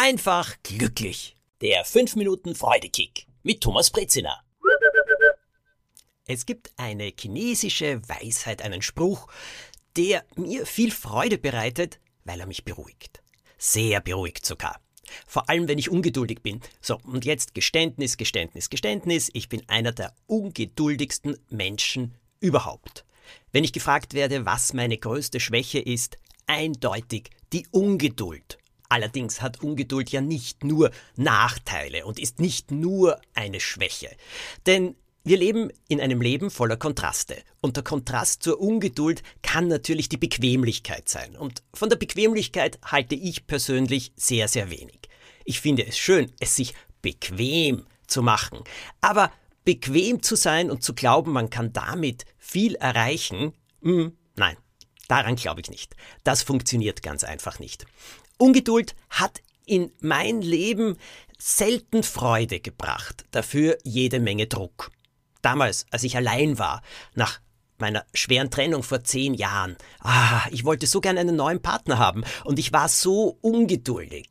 einfach glücklich. Der 5 Minuten Freudekick mit Thomas Brezina. Es gibt eine chinesische Weisheit, einen Spruch, der mir viel Freude bereitet, weil er mich beruhigt. Sehr beruhigt sogar. Vor allem, wenn ich ungeduldig bin. So, und jetzt Geständnis, Geständnis, Geständnis. Ich bin einer der ungeduldigsten Menschen überhaupt. Wenn ich gefragt werde, was meine größte Schwäche ist, eindeutig die Ungeduld. Allerdings hat Ungeduld ja nicht nur Nachteile und ist nicht nur eine Schwäche. Denn wir leben in einem Leben voller Kontraste. Und der Kontrast zur Ungeduld kann natürlich die Bequemlichkeit sein. Und von der Bequemlichkeit halte ich persönlich sehr, sehr wenig. Ich finde es schön, es sich bequem zu machen. Aber bequem zu sein und zu glauben, man kann damit viel erreichen, mh, hm, nein, daran glaube ich nicht. Das funktioniert ganz einfach nicht. Ungeduld hat in mein Leben selten Freude gebracht, dafür jede Menge Druck. Damals, als ich allein war, nach meiner schweren Trennung vor zehn Jahren, ah, ich wollte so gern einen neuen Partner haben und ich war so ungeduldig.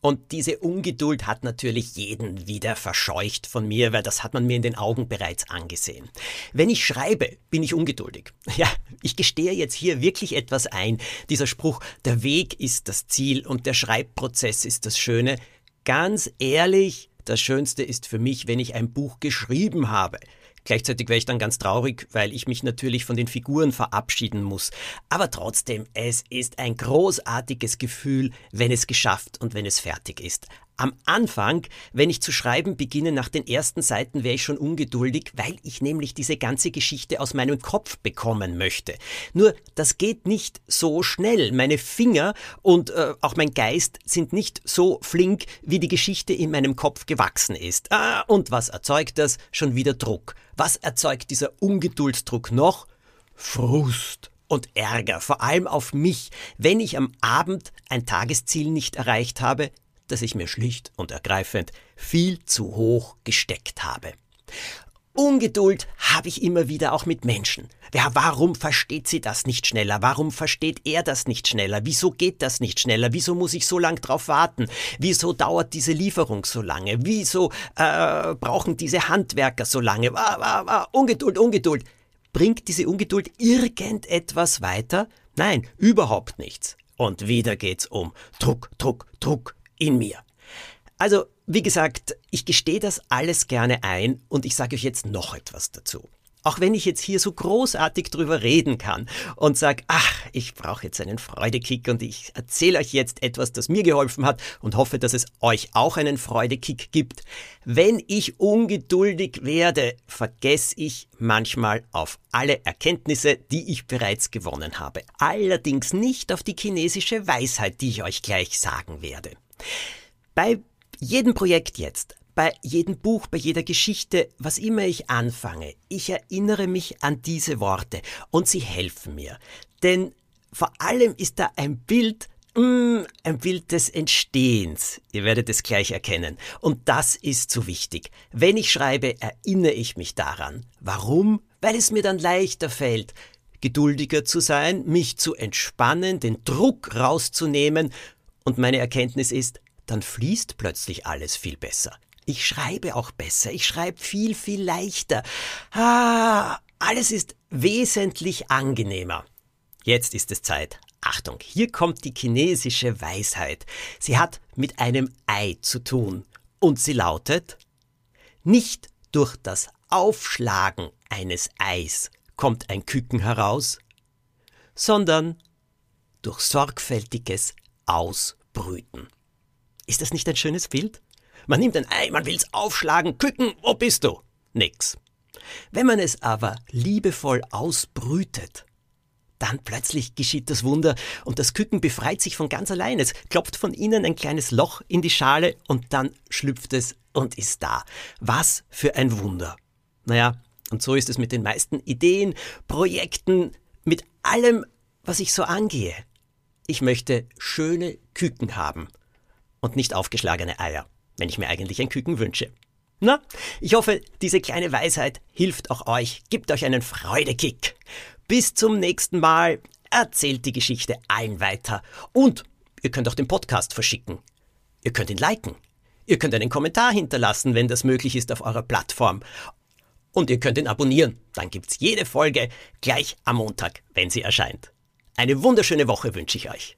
Und diese Ungeduld hat natürlich jeden wieder verscheucht von mir, weil das hat man mir in den Augen bereits angesehen. Wenn ich schreibe, bin ich ungeduldig. Ja, ich gestehe jetzt hier wirklich etwas ein. Dieser Spruch, der Weg ist das Ziel und der Schreibprozess ist das Schöne. Ganz ehrlich, das Schönste ist für mich, wenn ich ein Buch geschrieben habe. Gleichzeitig wäre ich dann ganz traurig, weil ich mich natürlich von den Figuren verabschieden muss. Aber trotzdem, es ist ein großartiges Gefühl, wenn es geschafft und wenn es fertig ist. Am Anfang, wenn ich zu schreiben beginne, nach den ersten Seiten wäre ich schon ungeduldig, weil ich nämlich diese ganze Geschichte aus meinem Kopf bekommen möchte. Nur, das geht nicht so schnell. Meine Finger und äh, auch mein Geist sind nicht so flink, wie die Geschichte in meinem Kopf gewachsen ist. Ah, und was erzeugt das? Schon wieder Druck. Was erzeugt dieser Ungeduldsdruck noch? Frust und Ärger, vor allem auf mich, wenn ich am Abend ein Tagesziel nicht erreicht habe, das ich mir schlicht und ergreifend viel zu hoch gesteckt habe. Ungeduld habe ich immer wieder auch mit Menschen. Ja, warum versteht sie das nicht schneller? Warum versteht er das nicht schneller? Wieso geht das nicht schneller? Wieso muss ich so lange drauf warten? Wieso dauert diese Lieferung so lange? Wieso äh, brauchen diese Handwerker so lange? Ah, ah, ah, Ungeduld, Ungeduld. Bringt diese Ungeduld irgendetwas weiter? Nein, überhaupt nichts. Und wieder geht's um Druck, Druck, Druck, in mir. Also, wie gesagt, ich gestehe das alles gerne ein und ich sage euch jetzt noch etwas dazu. Auch wenn ich jetzt hier so großartig drüber reden kann und sage, ach, ich brauche jetzt einen Freudekick und ich erzähle euch jetzt etwas, das mir geholfen hat und hoffe, dass es euch auch einen Freudekick gibt. Wenn ich ungeduldig werde, vergesse ich manchmal auf alle Erkenntnisse, die ich bereits gewonnen habe. Allerdings nicht auf die chinesische Weisheit, die ich euch gleich sagen werde. Bei jedem Projekt jetzt, bei jedem Buch, bei jeder Geschichte, was immer ich anfange, ich erinnere mich an diese Worte und sie helfen mir. Denn vor allem ist da ein Bild, mm, ein Bild des Entstehens. Ihr werdet es gleich erkennen. Und das ist so wichtig. Wenn ich schreibe, erinnere ich mich daran. Warum? Weil es mir dann leichter fällt, geduldiger zu sein, mich zu entspannen, den Druck rauszunehmen und meine Erkenntnis ist, dann fließt plötzlich alles viel besser. Ich schreibe auch besser, ich schreibe viel, viel leichter. Ah, alles ist wesentlich angenehmer. Jetzt ist es Zeit. Achtung, hier kommt die chinesische Weisheit. Sie hat mit einem Ei zu tun. Und sie lautet, nicht durch das Aufschlagen eines Eis kommt ein Küken heraus, sondern durch sorgfältiges Aus brüten. Ist das nicht ein schönes Bild? Man nimmt ein Ei, man will's aufschlagen, küken, wo bist du? Nix. Wenn man es aber liebevoll ausbrütet, dann plötzlich geschieht das Wunder und das Küken befreit sich von ganz allein. Es klopft von innen ein kleines Loch in die Schale und dann schlüpft es und ist da. Was für ein Wunder. Naja, und so ist es mit den meisten Ideen, Projekten, mit allem, was ich so angehe. Ich möchte schöne Küken haben und nicht aufgeschlagene Eier, wenn ich mir eigentlich ein Küken wünsche. Na, ich hoffe, diese kleine Weisheit hilft auch euch, gibt euch einen Freudekick. Bis zum nächsten Mal, erzählt die Geschichte allen weiter und ihr könnt auch den Podcast verschicken. Ihr könnt ihn liken. Ihr könnt einen Kommentar hinterlassen, wenn das möglich ist auf eurer Plattform. Und ihr könnt ihn abonnieren. Dann gibt's jede Folge gleich am Montag, wenn sie erscheint. Eine wunderschöne Woche wünsche ich euch.